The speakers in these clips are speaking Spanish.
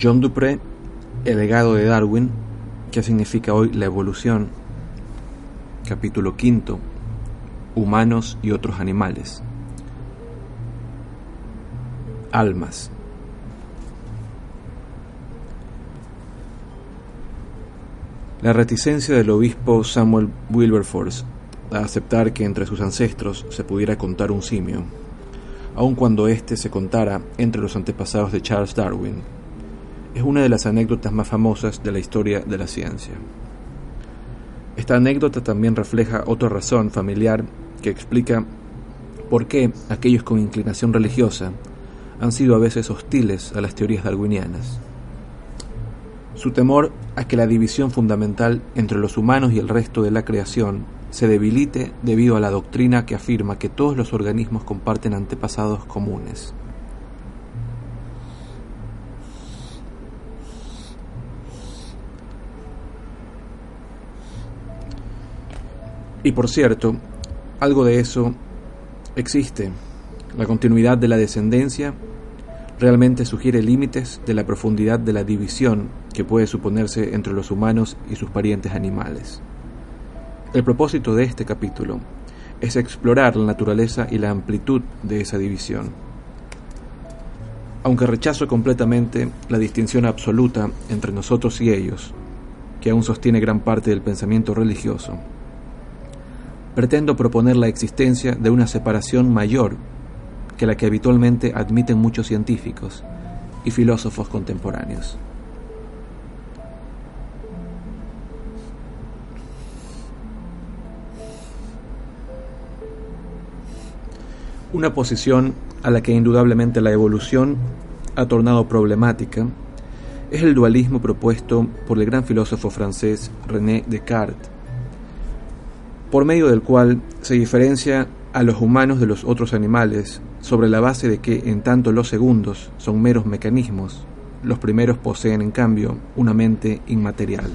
John Dupré, El legado de Darwin, ¿qué significa hoy la evolución? Capítulo quinto, Humanos y otros animales. Almas. La reticencia del obispo Samuel Wilberforce a aceptar que entre sus ancestros se pudiera contar un simio, aun cuando éste se contara entre los antepasados de Charles Darwin, es una de las anécdotas más famosas de la historia de la ciencia. Esta anécdota también refleja otra razón familiar que explica por qué aquellos con inclinación religiosa han sido a veces hostiles a las teorías darwinianas. Su temor a que la división fundamental entre los humanos y el resto de la creación se debilite debido a la doctrina que afirma que todos los organismos comparten antepasados comunes. Y por cierto, algo de eso existe. La continuidad de la descendencia realmente sugiere límites de la profundidad de la división que puede suponerse entre los humanos y sus parientes animales. El propósito de este capítulo es explorar la naturaleza y la amplitud de esa división. Aunque rechazo completamente la distinción absoluta entre nosotros y ellos, que aún sostiene gran parte del pensamiento religioso, pretendo proponer la existencia de una separación mayor que la que habitualmente admiten muchos científicos y filósofos contemporáneos. Una posición a la que indudablemente la evolución ha tornado problemática es el dualismo propuesto por el gran filósofo francés René Descartes, por medio del cual se diferencia a los humanos de los otros animales sobre la base de que en tanto los segundos son meros mecanismos, los primeros poseen en cambio una mente inmaterial.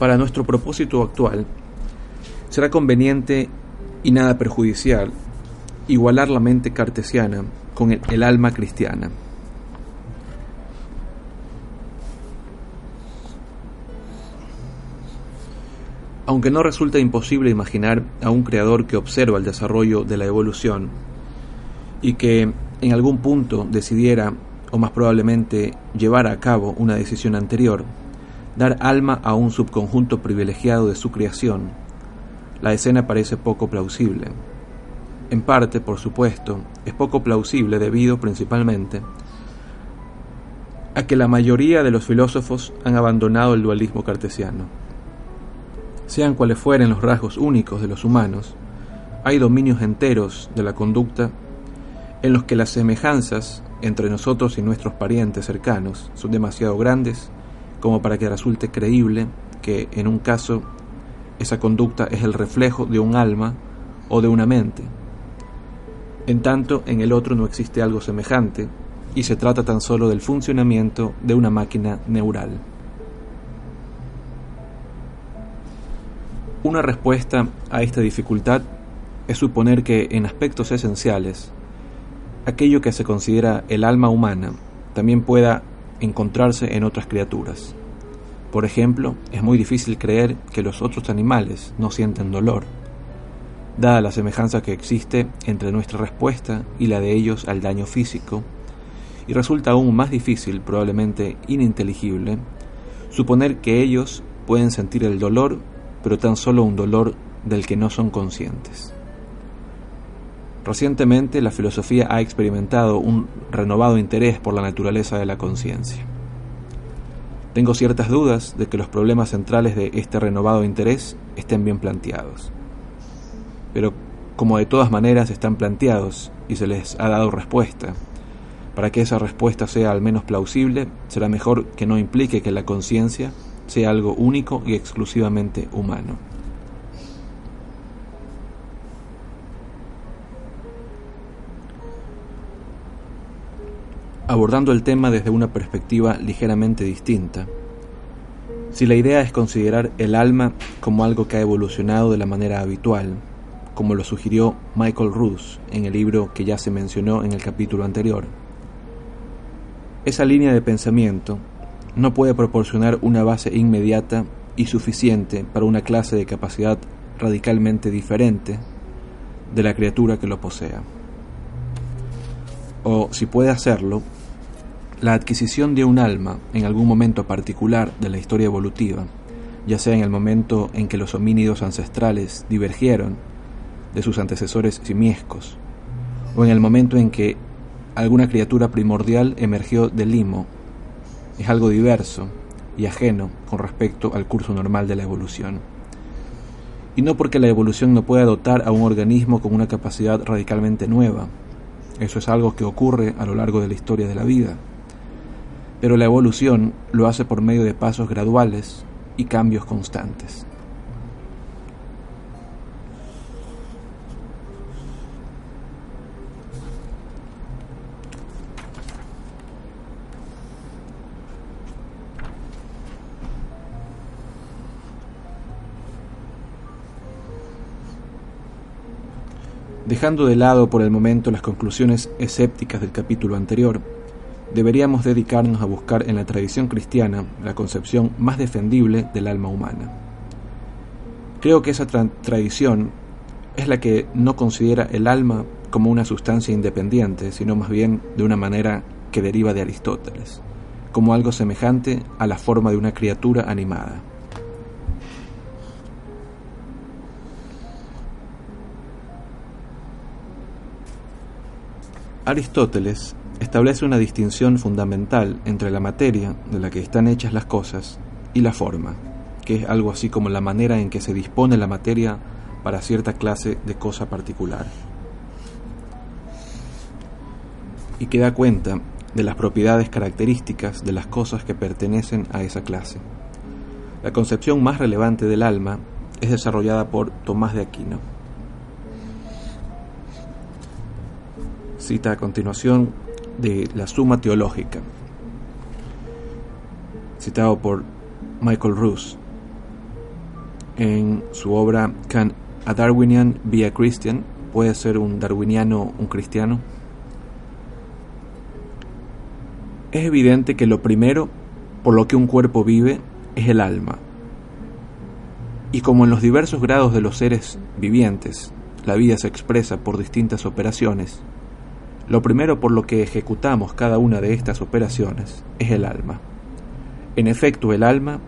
Para nuestro propósito actual, será conveniente y nada perjudicial igualar la mente cartesiana con el, alma cristiana. Aunque no resulta imposible imaginar a un creador que observa el desarrollo de la evolución y que en algún punto decidiera, o más probablemente llevara a cabo una decisión anterior, dar alma a un subconjunto privilegiado de su creación, la escena parece poco plausible. En parte, por supuesto, es poco plausible debido principalmente a que la mayoría de los filósofos han abandonado el dualismo cartesiano. Sean cuales fueren los rasgos únicos de los humanos, hay dominios enteros de la conducta en los que las semejanzas entre nosotros y nuestros parientes cercanos son demasiado grandes como para que resulte creíble que en un caso esa conducta es el reflejo de un alma o de una mente. En tanto, en el otro no existe algo semejante y se trata tan solo del funcionamiento de una máquina neural. Una respuesta a esta dificultad es suponer que en aspectos esenciales, aquello que se considera el alma humana también pueda encontrarse en otras criaturas. Por ejemplo, es muy difícil creer que los otros animales no sienten dolor, dada la semejanza que existe entre nuestra respuesta y la de ellos al daño físico, y resulta aún más difícil, probablemente ininteligible, suponer que ellos pueden sentir el dolor, pero tan solo un dolor del que no son conscientes. Recientemente la filosofía ha experimentado un renovado interés por la naturaleza de la conciencia. Tengo ciertas dudas de que los problemas centrales de este renovado interés estén bien planteados. Pero como de todas maneras están planteados y se les ha dado respuesta, para que esa respuesta sea al menos plausible, será mejor que no implique que la conciencia sea algo único y exclusivamente humano. abordando el tema desde una perspectiva ligeramente distinta. Si la idea es considerar el alma como algo que ha evolucionado de la manera habitual, como lo sugirió Michael Roos en el libro que ya se mencionó en el capítulo anterior, esa línea de pensamiento no puede proporcionar una base inmediata y suficiente para una clase de capacidad radicalmente diferente de la criatura que lo posea. O si puede hacerlo, la adquisición de un alma en algún momento particular de la historia evolutiva, ya sea en el momento en que los homínidos ancestrales divergieron de sus antecesores simiescos, o en el momento en que alguna criatura primordial emergió del limo, es algo diverso y ajeno con respecto al curso normal de la evolución. Y no porque la evolución no pueda dotar a un organismo con una capacidad radicalmente nueva, eso es algo que ocurre a lo largo de la historia de la vida pero la evolución lo hace por medio de pasos graduales y cambios constantes. Dejando de lado por el momento las conclusiones escépticas del capítulo anterior, deberíamos dedicarnos a buscar en la tradición cristiana la concepción más defendible del alma humana. Creo que esa tradición es la que no considera el alma como una sustancia independiente, sino más bien de una manera que deriva de Aristóteles, como algo semejante a la forma de una criatura animada. Aristóteles establece una distinción fundamental entre la materia de la que están hechas las cosas y la forma, que es algo así como la manera en que se dispone la materia para cierta clase de cosa particular. Y que da cuenta de las propiedades características de las cosas que pertenecen a esa clase. La concepción más relevante del alma es desarrollada por Tomás de Aquino. Cita a continuación de la Suma Teológica, citado por Michael Roos en su obra Can a Darwinian be a Christian? ¿Puede ser un darwiniano un cristiano? Es evidente que lo primero por lo que un cuerpo vive es el alma. Y como en los diversos grados de los seres vivientes, la vida se expresa por distintas operaciones, lo primero por lo que ejecutamos cada una de estas operaciones es el alma. En efecto, el alma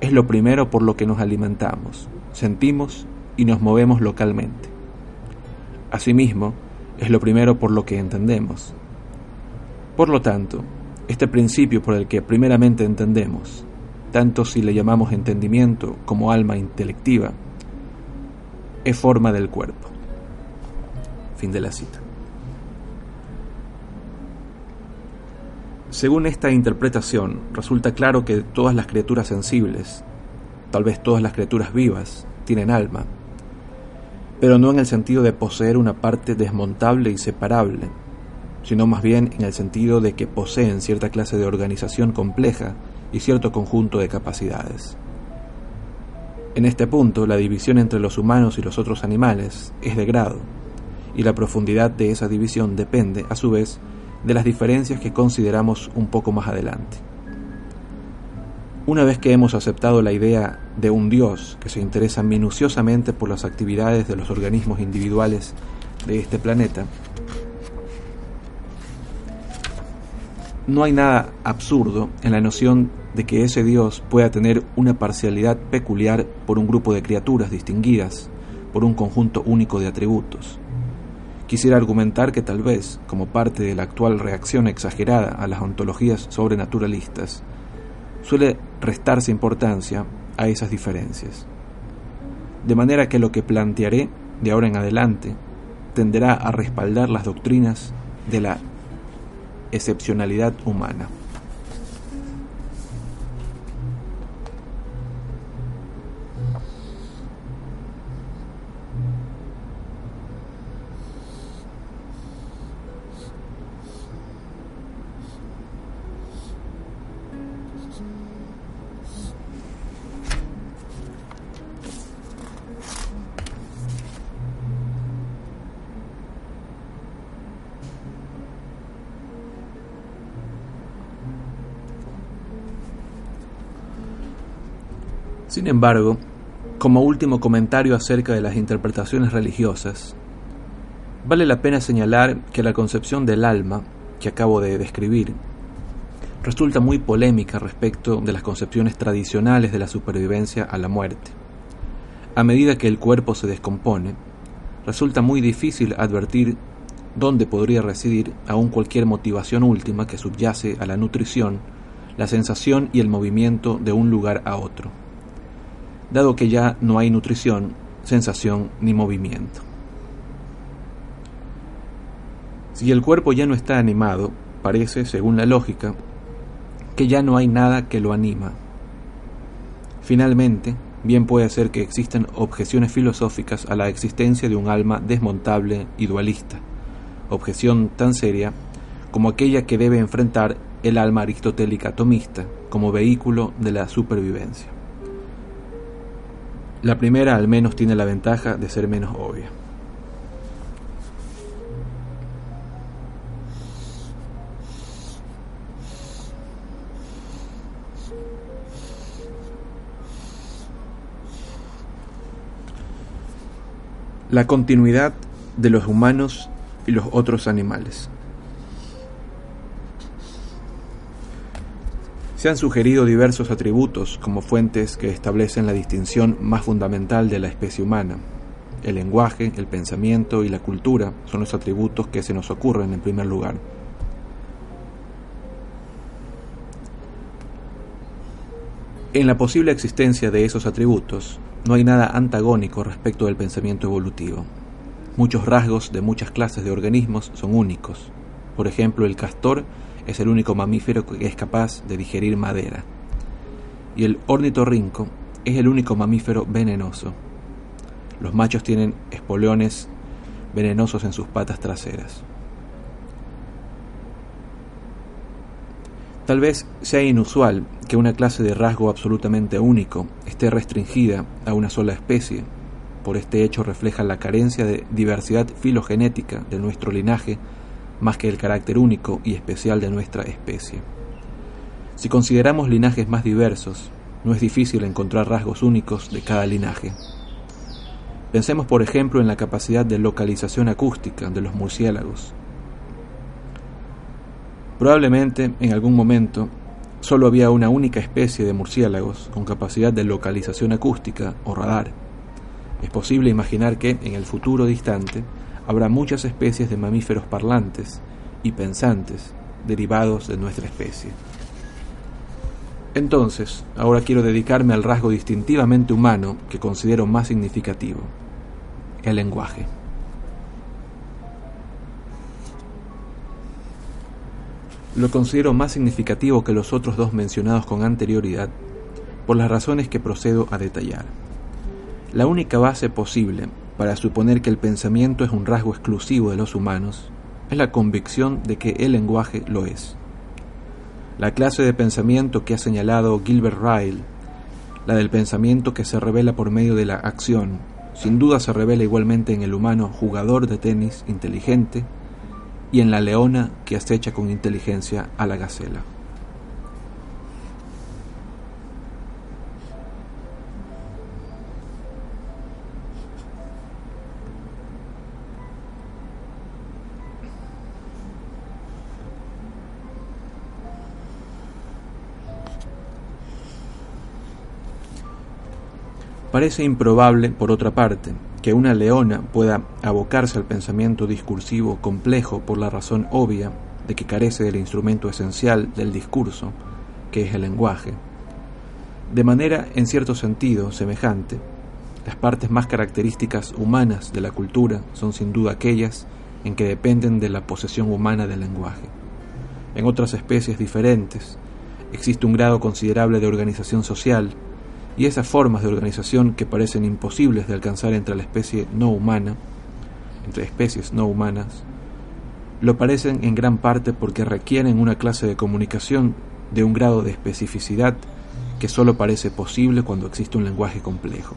es lo primero por lo que nos alimentamos, sentimos y nos movemos localmente. Asimismo, es lo primero por lo que entendemos. Por lo tanto, este principio por el que primeramente entendemos, tanto si le llamamos entendimiento como alma intelectiva, es forma del cuerpo. Fin de la cita. Según esta interpretación, resulta claro que todas las criaturas sensibles, tal vez todas las criaturas vivas, tienen alma, pero no en el sentido de poseer una parte desmontable y separable, sino más bien en el sentido de que poseen cierta clase de organización compleja y cierto conjunto de capacidades. En este punto, la división entre los humanos y los otros animales es de grado, y la profundidad de esa división depende, a su vez, de las diferencias que consideramos un poco más adelante. Una vez que hemos aceptado la idea de un Dios que se interesa minuciosamente por las actividades de los organismos individuales de este planeta, no hay nada absurdo en la noción de que ese Dios pueda tener una parcialidad peculiar por un grupo de criaturas distinguidas por un conjunto único de atributos, Quisiera argumentar que tal vez, como parte de la actual reacción exagerada a las ontologías sobrenaturalistas, suele restarse importancia a esas diferencias. De manera que lo que plantearé de ahora en adelante tenderá a respaldar las doctrinas de la excepcionalidad humana. Sin embargo, como último comentario acerca de las interpretaciones religiosas, vale la pena señalar que la concepción del alma que acabo de describir resulta muy polémica respecto de las concepciones tradicionales de la supervivencia a la muerte. A medida que el cuerpo se descompone, resulta muy difícil advertir dónde podría residir aún cualquier motivación última que subyace a la nutrición, la sensación y el movimiento de un lugar a otro dado que ya no hay nutrición, sensación ni movimiento. Si el cuerpo ya no está animado, parece, según la lógica, que ya no hay nada que lo anima. Finalmente, bien puede ser que existan objeciones filosóficas a la existencia de un alma desmontable y dualista, objeción tan seria como aquella que debe enfrentar el alma aristotélica atomista como vehículo de la supervivencia. La primera al menos tiene la ventaja de ser menos obvia. La continuidad de los humanos y los otros animales. Se han sugerido diversos atributos como fuentes que establecen la distinción más fundamental de la especie humana. El lenguaje, el pensamiento y la cultura son los atributos que se nos ocurren en primer lugar. En la posible existencia de esos atributos no hay nada antagónico respecto del pensamiento evolutivo. Muchos rasgos de muchas clases de organismos son únicos. Por ejemplo, el castor es el único mamífero que es capaz de digerir madera. Y el ornitorrinco es el único mamífero venenoso. Los machos tienen espoleones venenosos en sus patas traseras. Tal vez sea inusual que una clase de rasgo absolutamente único esté restringida a una sola especie. Por este hecho refleja la carencia de diversidad filogenética de nuestro linaje más que el carácter único y especial de nuestra especie. Si consideramos linajes más diversos, no es difícil encontrar rasgos únicos de cada linaje. Pensemos, por ejemplo, en la capacidad de localización acústica de los murciélagos. Probablemente, en algún momento, solo había una única especie de murciélagos con capacidad de localización acústica o radar. Es posible imaginar que, en el futuro distante, habrá muchas especies de mamíferos parlantes y pensantes derivados de nuestra especie. Entonces, ahora quiero dedicarme al rasgo distintivamente humano que considero más significativo, el lenguaje. Lo considero más significativo que los otros dos mencionados con anterioridad por las razones que procedo a detallar. La única base posible para suponer que el pensamiento es un rasgo exclusivo de los humanos es la convicción de que el lenguaje lo es. La clase de pensamiento que ha señalado Gilbert Ryle, la del pensamiento que se revela por medio de la acción, sin duda se revela igualmente en el humano jugador de tenis inteligente y en la leona que acecha con inteligencia a la gacela. Parece improbable, por otra parte, que una leona pueda abocarse al pensamiento discursivo complejo por la razón obvia de que carece del instrumento esencial del discurso, que es el lenguaje, De manera, en cierto sentido, semejante, las partes más características humanas de la cultura son sin duda aquellas en que dependen de la posesión humana del lenguaje. En otras especies diferentes existe un grado considerable de organización social y esas formas de organización que parecen imposibles de alcanzar entre la especie no humana, entre especies no humanas, lo parecen en gran parte porque requieren una clase de comunicación de un grado de especificidad que solo parece posible cuando existe un lenguaje complejo.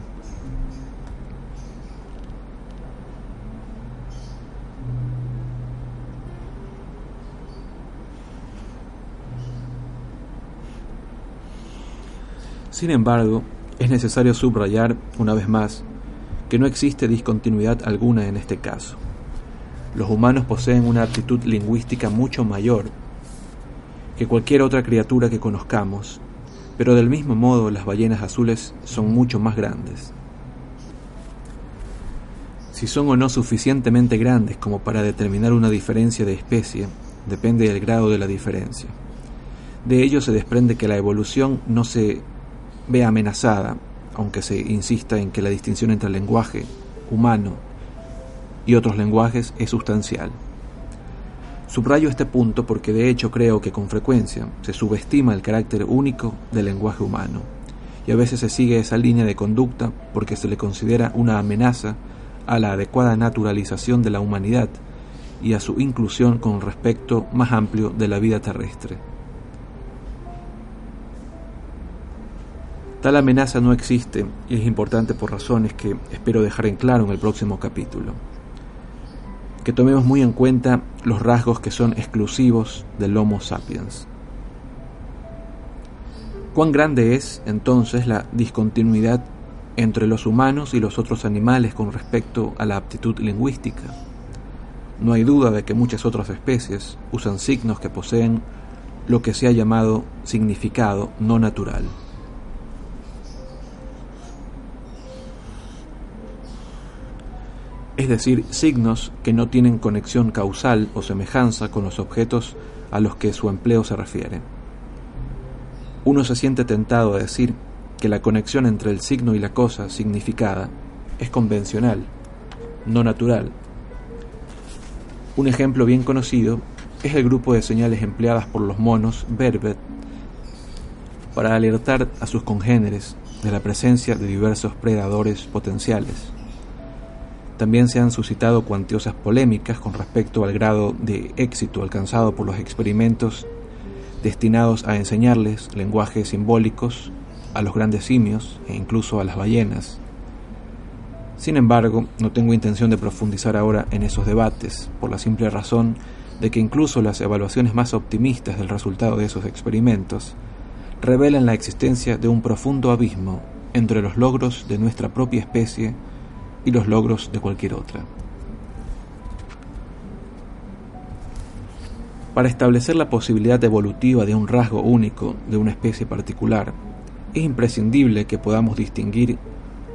Sin embargo, es necesario subrayar, una vez más, que no existe discontinuidad alguna en este caso. Los humanos poseen una aptitud lingüística mucho mayor que cualquier otra criatura que conozcamos, pero del mismo modo las ballenas azules son mucho más grandes. Si son o no suficientemente grandes como para determinar una diferencia de especie, depende del grado de la diferencia. De ello se desprende que la evolución no se ve amenazada, aunque se insista en que la distinción entre el lenguaje humano y otros lenguajes es sustancial. Subrayo este punto porque de hecho creo que con frecuencia se subestima el carácter único del lenguaje humano y a veces se sigue esa línea de conducta porque se le considera una amenaza a la adecuada naturalización de la humanidad y a su inclusión con respecto más amplio de la vida terrestre. Tal amenaza no existe y es importante por razones que espero dejar en claro en el próximo capítulo. Que tomemos muy en cuenta los rasgos que son exclusivos del Homo sapiens. ¿Cuán grande es entonces la discontinuidad entre los humanos y los otros animales con respecto a la aptitud lingüística? No hay duda de que muchas otras especies usan signos que poseen lo que se ha llamado significado no natural. Es decir, signos que no tienen conexión causal o semejanza con los objetos a los que su empleo se refiere. Uno se siente tentado a decir que la conexión entre el signo y la cosa significada es convencional, no natural. Un ejemplo bien conocido es el grupo de señales empleadas por los monos Verbet para alertar a sus congéneres de la presencia de diversos predadores potenciales. También se han suscitado cuantiosas polémicas con respecto al grado de éxito alcanzado por los experimentos destinados a enseñarles lenguajes simbólicos a los grandes simios e incluso a las ballenas. Sin embargo, no tengo intención de profundizar ahora en esos debates, por la simple razón de que incluso las evaluaciones más optimistas del resultado de esos experimentos revelan la existencia de un profundo abismo entre los logros de nuestra propia especie y los logros de cualquier otra. Para establecer la posibilidad evolutiva de un rasgo único de una especie particular, es imprescindible que podamos distinguir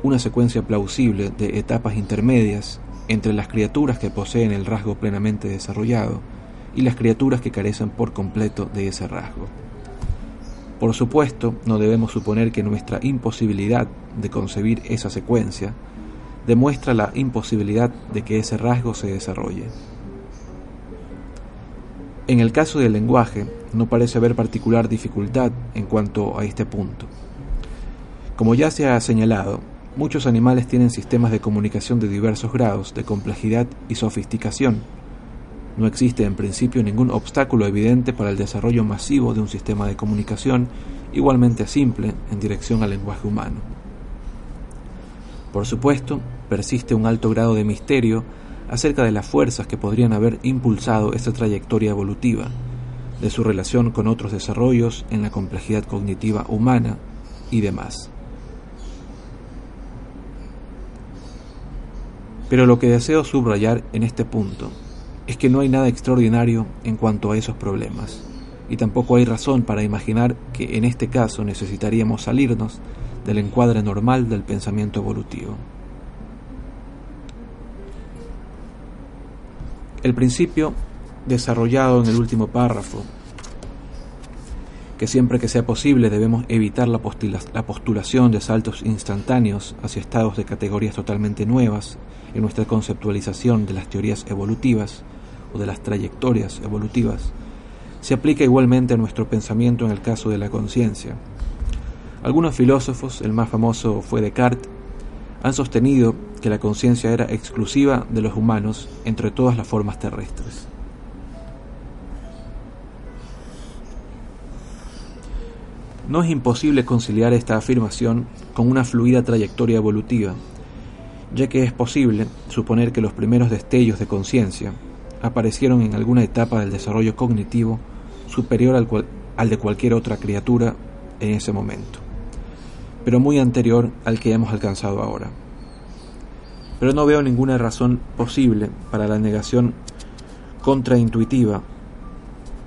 una secuencia plausible de etapas intermedias entre las criaturas que poseen el rasgo plenamente desarrollado y las criaturas que carecen por completo de ese rasgo. Por supuesto, no debemos suponer que nuestra imposibilidad de concebir esa secuencia demuestra la imposibilidad de que ese rasgo se desarrolle. En el caso del lenguaje, no parece haber particular dificultad en cuanto a este punto. Como ya se ha señalado, muchos animales tienen sistemas de comunicación de diversos grados de complejidad y sofisticación. No existe en principio ningún obstáculo evidente para el desarrollo masivo de un sistema de comunicación igualmente simple en dirección al lenguaje humano. Por supuesto, persiste un alto grado de misterio acerca de las fuerzas que podrían haber impulsado esta trayectoria evolutiva, de su relación con otros desarrollos en la complejidad cognitiva humana y demás. Pero lo que deseo subrayar en este punto es que no hay nada extraordinario en cuanto a esos problemas, y tampoco hay razón para imaginar que en este caso necesitaríamos salirnos del encuadre normal del pensamiento evolutivo. El principio desarrollado en el último párrafo que siempre que sea posible debemos evitar la, la postulación de saltos instantáneos hacia estados de categorías totalmente nuevas en nuestra conceptualización de las teorías evolutivas o de las trayectorias evolutivas, se aplica igualmente a nuestro pensamiento en el caso de la conciencia. Algunos filósofos, el más famoso fue Descartes, han sostenido que la conciencia era exclusiva de los humanos entre todas las formas terrestres. No es imposible conciliar esta afirmación con una fluida trayectoria evolutiva, ya que es posible suponer que los primeros destellos de conciencia aparecieron en alguna etapa del desarrollo cognitivo superior al, de cualquier otra criatura en ese momento pero muy anterior al que hemos alcanzado ahora. Pero no veo ninguna razón posible para la negación contraintuitiva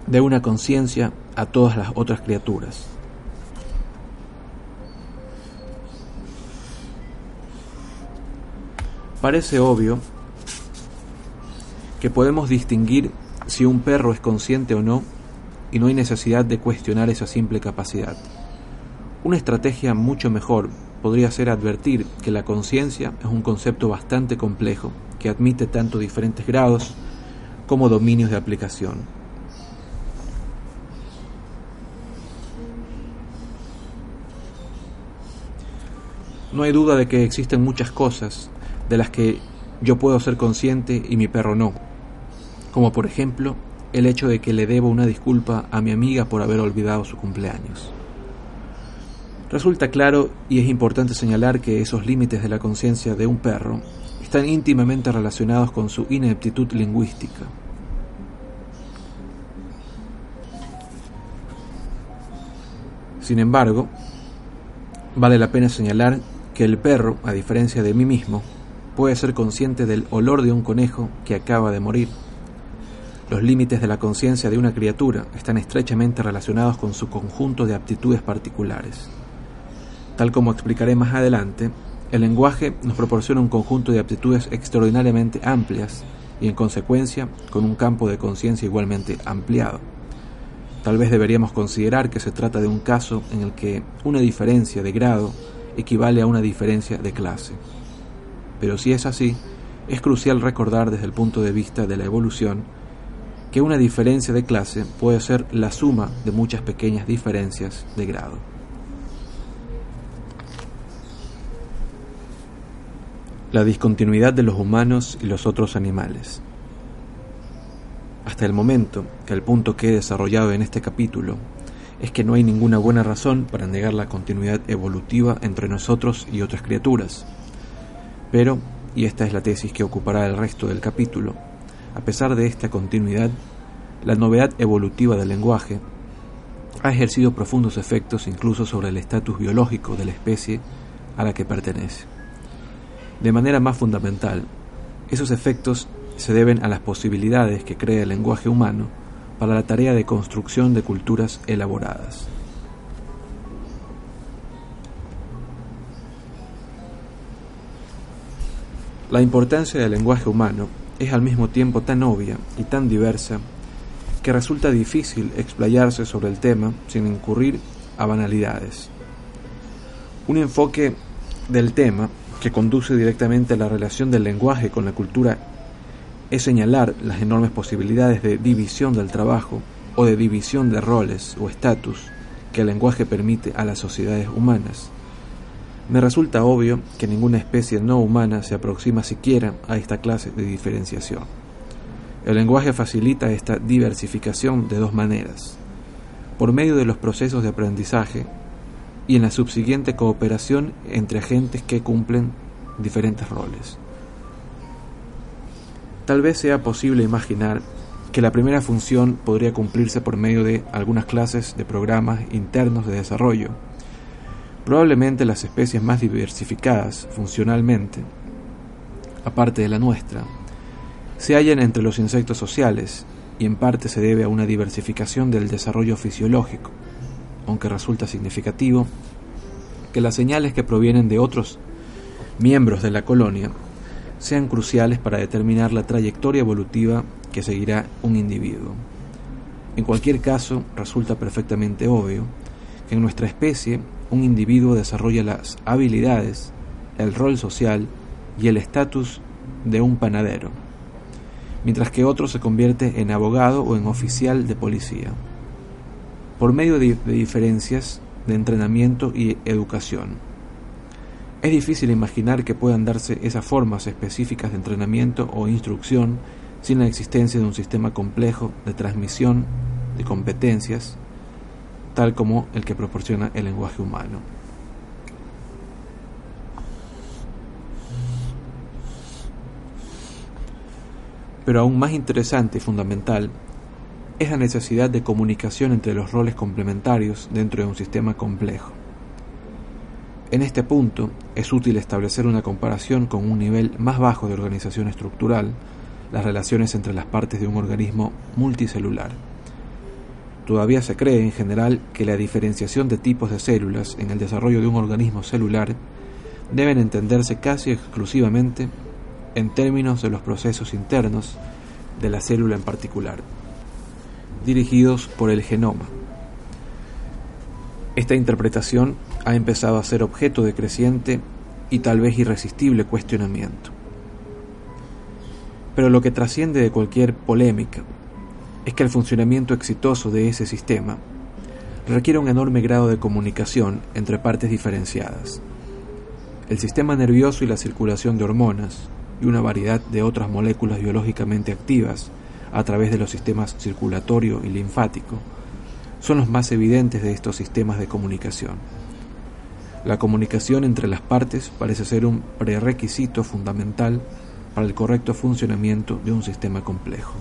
de una conciencia a todas las otras criaturas. Parece obvio que podemos distinguir si un perro es consciente o no y no hay necesidad de cuestionar esa simple capacidad. Una estrategia mucho mejor podría ser advertir que la conciencia es un concepto bastante complejo que admite tanto diferentes grados como dominios de aplicación. No hay duda de que existen muchas cosas de las que yo puedo ser consciente y mi perro no, como por ejemplo el hecho de que le debo una disculpa a mi amiga por haber olvidado su cumpleaños. Resulta claro y es importante señalar que esos límites de la conciencia de un perro están íntimamente relacionados con su ineptitud lingüística. Sin embargo, vale la pena señalar que el perro, a diferencia de mí mismo, puede ser consciente del olor de un conejo que acaba de morir. Los límites de la conciencia de una criatura están estrechamente relacionados con su conjunto de aptitudes particulares. Tal como explicaré más adelante, el lenguaje nos proporciona un conjunto de aptitudes extraordinariamente amplias y en consecuencia con un campo de conciencia igualmente ampliado. Tal vez deberíamos considerar que se trata de un caso en el que una diferencia de grado equivale a una diferencia de clase. Pero si es así, es crucial recordar desde el punto de vista de la evolución que una diferencia de clase puede ser la suma de muchas pequeñas diferencias de grado. La discontinuidad de los humanos y los otros animales. Hasta el momento, el punto que he desarrollado en este capítulo es que no hay ninguna buena razón para negar la continuidad evolutiva entre nosotros y otras criaturas. Pero, y esta es la tesis que ocupará el resto del capítulo, a pesar de esta continuidad, la novedad evolutiva del lenguaje ha ejercido profundos efectos incluso sobre el estatus biológico de la especie a la que pertenece. De manera más fundamental, esos efectos se deben a las posibilidades que crea el lenguaje humano para la tarea de construcción de culturas elaboradas. La importancia del lenguaje humano es al mismo tiempo tan obvia y tan diversa que resulta difícil explayarse sobre el tema sin incurrir a banalidades. Un enfoque del tema que conduce directamente a la relación del lenguaje con la cultura es señalar las enormes posibilidades de división del trabajo o de división de roles o estatus que el lenguaje permite a las sociedades humanas. Me resulta obvio que ninguna especie no humana se aproxima siquiera a esta clase de diferenciación. El lenguaje facilita esta diversificación de dos maneras. Por medio de los procesos de aprendizaje y en la subsiguiente cooperación entre agentes que cumplen diferentes roles. Tal vez sea posible imaginar que la primera función podría cumplirse por medio de algunas clases de programas internos de desarrollo. Probablemente las especies más diversificadas funcionalmente, aparte de la nuestra, se hallan entre los insectos sociales y en parte se debe a una diversificación del desarrollo fisiológico aunque resulta significativo, que las señales que provienen de otros miembros de la colonia sean cruciales para determinar la trayectoria evolutiva que seguirá un individuo. En cualquier caso, resulta perfectamente obvio que en nuestra especie un individuo desarrolla las habilidades, el rol social y el estatus de un panadero, mientras que otro se convierte en abogado o en oficial de policía, por medio de, diferencias de entrenamiento y educación. Es difícil imaginar que puedan darse esas formas específicas de entrenamiento o instrucción sin la existencia de un sistema complejo de transmisión de competencias, tal como el que proporciona el lenguaje humano. Pero aún más interesante y fundamental es la necesidad de comunicación entre los roles complementarios dentro de un sistema complejo. En este punto es útil establecer una comparación con un nivel más bajo de organización estructural las relaciones entre las partes de un organismo multicelular. Todavía se cree en general que la diferenciación de tipos de células en el desarrollo de un organismo celular deben entenderse casi exclusivamente en términos de los procesos internos de la célula en particular, dirigidos por el genoma. Esta interpretación ha empezado a ser objeto de creciente y tal vez irresistible cuestionamiento. Pero lo que trasciende de cualquier polémica es que el funcionamiento exitoso de ese sistema requiere un enorme grado de comunicación entre partes diferenciadas. El sistema nervioso y la circulación de hormonas y una variedad de otras moléculas biológicamente activas a través de los sistemas circulatorio y linfático son los más evidentes de estos sistemas de comunicación. La comunicación entre las partes parece ser un prerequisito fundamental para el correcto funcionamiento de un sistema complejo.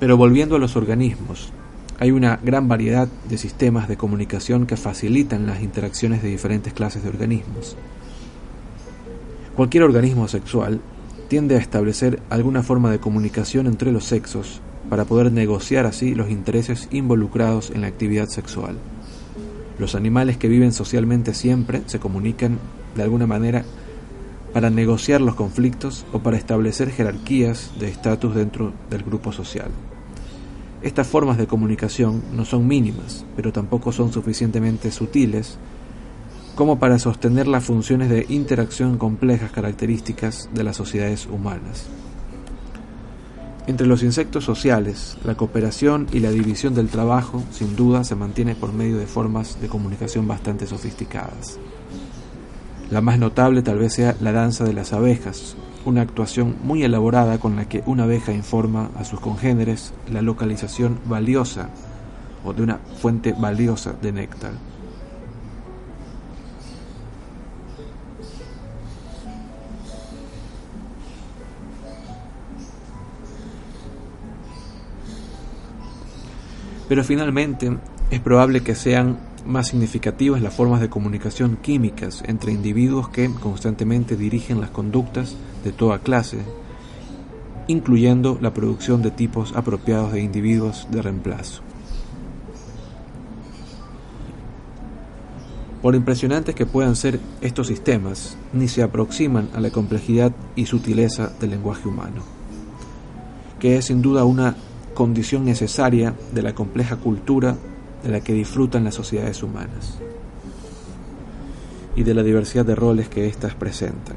Pero volviendo a los organismos, hay una gran variedad de sistemas de comunicación que facilitan las interacciones de diferentes clases de organismos. Cualquier organismo sexual tiende a establecer alguna forma de comunicación entre los sexos para poder negociar así los intereses involucrados en la actividad sexual. Los animales que viven socialmente siempre se comunican de alguna manera para negociar los conflictos o para establecer jerarquías de estatus dentro del grupo social. Estas formas de comunicación no son mínimas, pero tampoco son suficientemente sutiles como para sostener las funciones de interacción complejas características de las sociedades humanas. Entre los insectos sociales, la cooperación y la división del trabajo sin duda se mantiene por medio de formas de comunicación bastante sofisticadas. La más notable tal vez sea la danza de las abejas, una actuación muy elaborada con la que una abeja informa a sus congéneres la localización valiosa o de una fuente valiosa de néctar. Pero finalmente es probable que sean más significativas las formas de comunicación químicas entre individuos que constantemente dirigen las conductas de toda clase, incluyendo la producción de tipos apropiados de individuos de reemplazo. Por impresionantes que puedan ser estos sistemas, ni se aproximan a la complejidad y sutileza del lenguaje humano, que es sin duda una condición necesaria de la compleja cultura de la que disfrutan las sociedades humanas y de la diversidad de roles que éstas presentan.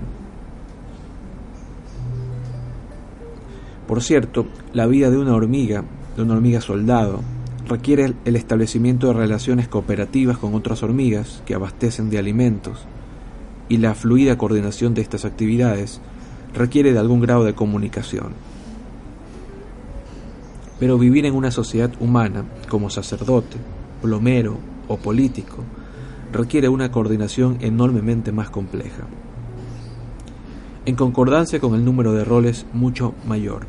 Por cierto, la vida de una hormiga, de una hormiga soldado, requiere el establecimiento de relaciones cooperativas con otras hormigas que abastecen de alimentos y la fluida coordinación de estas actividades requiere de algún grado de comunicación pero vivir en una sociedad humana, como sacerdote, plomero o político, requiere una coordinación enormemente más compleja, en concordancia con el número de roles mucho mayor.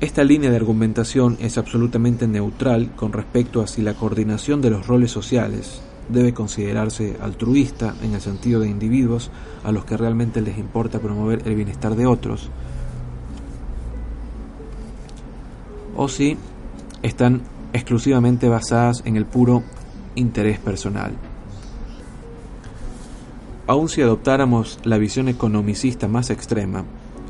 Esta línea de argumentación es absolutamente neutral con respecto a si la coordinación de los roles sociales debe considerarse altruista en el sentido de individuos a los que realmente les importa promover el bienestar de otros, o si están exclusivamente basadas en el puro interés personal. Aun si adoptáramos la visión economicista más extrema,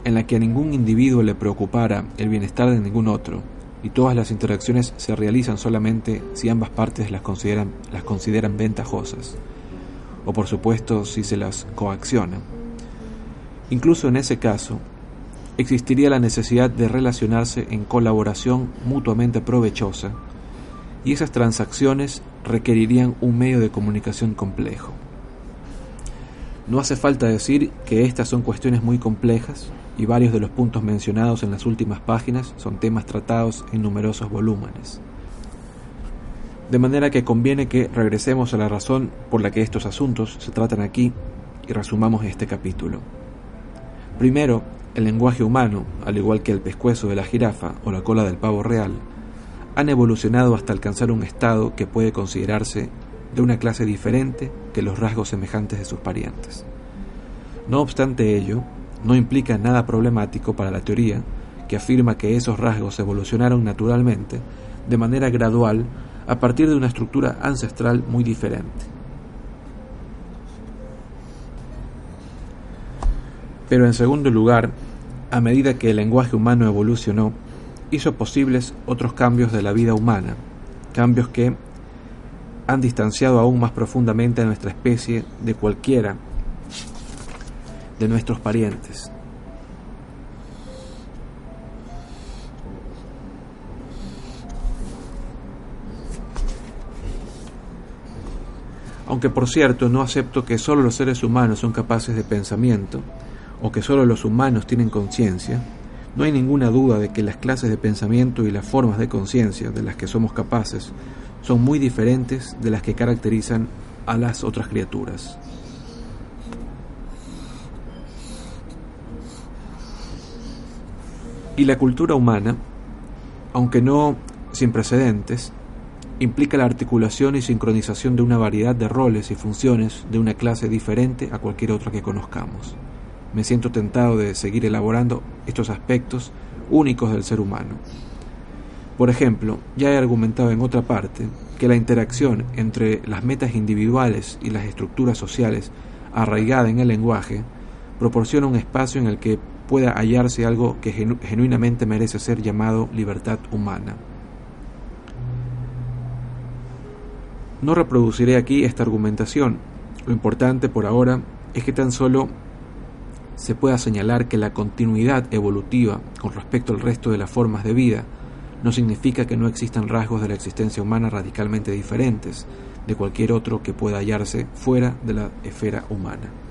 en la que a ningún individuo le preocupara el bienestar de ningún otro, y todas las interacciones se realizan solamente si ambas partes las consideran, las consideran ventajosas, o por supuesto si se las coacciona. Incluso en ese caso, existiría la necesidad de relacionarse en colaboración mutuamente provechosa, y esas transacciones requerirían un medio de comunicación complejo. No hace falta decir que estas son cuestiones muy complejas y varios de los puntos mencionados en las últimas páginas son temas tratados en numerosos volúmenes. De manera que conviene que regresemos a la razón por la que estos asuntos se tratan aquí y resumamos este capítulo. Primero, el lenguaje humano, al igual que el pescuezo de la jirafa o la cola del pavo real, han evolucionado hasta alcanzar un estado que puede considerarse de una clase diferente que los rasgos semejantes de sus parientes. No obstante ello, no implica nada problemático para la teoría que afirma que esos rasgos evolucionaron naturalmente, de manera gradual, a partir de una estructura ancestral muy diferente. Pero en segundo lugar, a medida que el lenguaje humano evolucionó, hizo posibles otros cambios de la vida humana, cambios que han distanciado aún más profundamente a nuestra especie de cualquiera de nuestros parientes. Aunque por cierto no acepto que solo los seres humanos son capaces de pensamiento, o que solo los humanos tienen conciencia, no hay ninguna duda de que las clases de pensamiento y las formas de conciencia de las que somos capaces son muy diferentes de las que caracterizan a las otras criaturas. Y la cultura humana, aunque no sin precedentes, implica la articulación y sincronización de una variedad de roles y funciones de una clase diferente a cualquier otra que conozcamos. Me siento tentado de seguir elaborando estos aspectos únicos del ser humano. Por ejemplo, ya he argumentado en otra parte que la interacción entre las metas individuales y las estructuras sociales arraigada en el lenguaje proporciona un espacio en el que pueda hallarse algo que genuinamente merece ser llamado libertad humana. No reproduciré aquí esta argumentación. Lo importante por ahora es que tan solo se pueda señalar que la continuidad evolutiva con respecto al resto de las formas de vida no significa que no existan rasgos de la existencia humana radicalmente diferentes de cualquier otro que pueda hallarse fuera de la esfera humana.